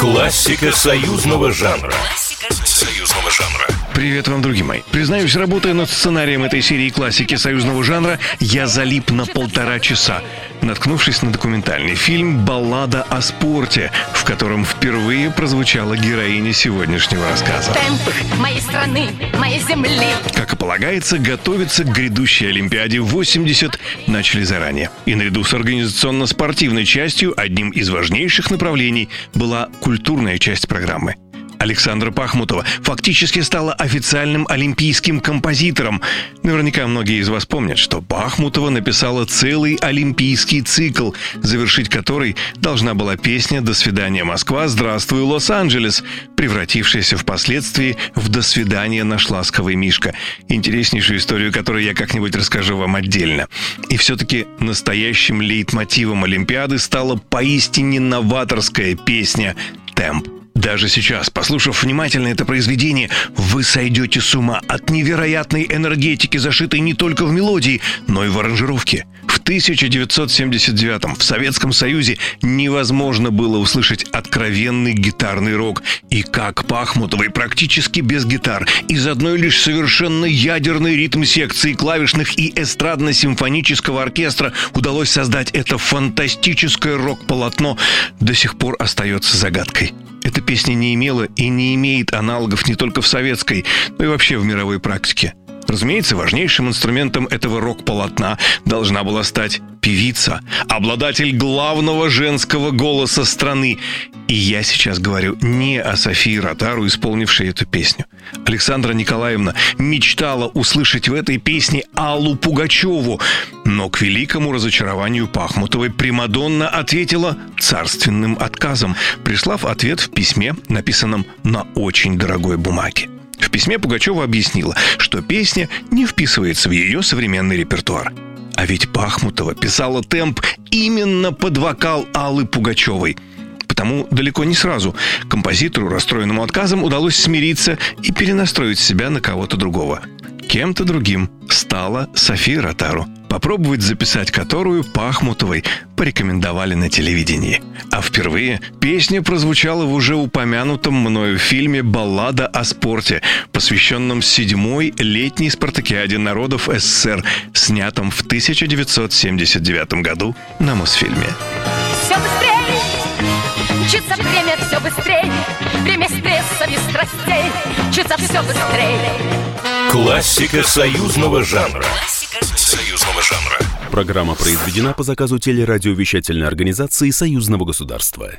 Классика союзного жанра. Привет вам, другие мои. Признаюсь, работая над сценарием этой серии классики союзного жанра, я залип на полтора часа, наткнувшись на документальный фильм «Баллада о спорте», в котором впервые прозвучала героиня сегодняшнего рассказа. Темп моей страны, моей земли. Как и полагается, готовиться к грядущей Олимпиаде 80 начали заранее. И наряду с организационно-спортивной частью одним из важнейших направлений была культурная часть программы. Александра Пахмутова фактически стала официальным олимпийским композитором. Наверняка многие из вас помнят, что Пахмутова написала целый олимпийский цикл, завершить который должна была песня «До свидания, Москва, здравствуй, Лос-Анджелес», превратившаяся впоследствии в «До свидания, наш ласковый Мишка». Интереснейшую историю, которую я как-нибудь расскажу вам отдельно. И все-таки настоящим лейтмотивом Олимпиады стала поистине новаторская песня «Темп». Даже сейчас, послушав внимательно это произведение, вы сойдете с ума от невероятной энергетики, зашитой не только в мелодии, но и в аранжировке. В 1979 в Советском Союзе невозможно было услышать откровенный гитарный рок. И как Пахмутовой практически без гитар, из одной лишь совершенно ядерной ритм-секции клавишных и эстрадно-симфонического оркестра удалось создать это фантастическое рок-полотно, до сих пор остается загадкой. Эта песня не имела и не имеет аналогов не только в советской, но и вообще в мировой практике. Разумеется, важнейшим инструментом этого рок-полотна должна была стать певица, обладатель главного женского голоса страны. И я сейчас говорю не о Софии Ротару, исполнившей эту песню. Александра Николаевна мечтала услышать в этой песне Аллу Пугачеву, но к великому разочарованию Пахмутовой Примадонна ответила царственным отказом, прислав ответ в письме, написанном на очень дорогой бумаге. В письме Пугачева объяснила, что песня не вписывается в ее современный репертуар. А ведь Пахмутова писала темп именно под вокал Аллы Пугачевой. Потому далеко не сразу композитору, расстроенному отказом, удалось смириться и перенастроить себя на кого-то другого. Кем-то другим стала София Ротару, попробовать записать которую Пахмутовой порекомендовали на телевидении. А впервые песня прозвучала в уже упомянутом мною фильме «Баллада о спорте», посвященном седьмой летней спартакиаде народов СССР, снятом в 1979 году на Мосфильме. Все быстрее, мчится время все быстрее. Время стресса и страстей, мчится все быстрее. Классика союзного жанра. Союзного жанра. Программа произведена по заказу телерадиовещательной организации Союзного государства.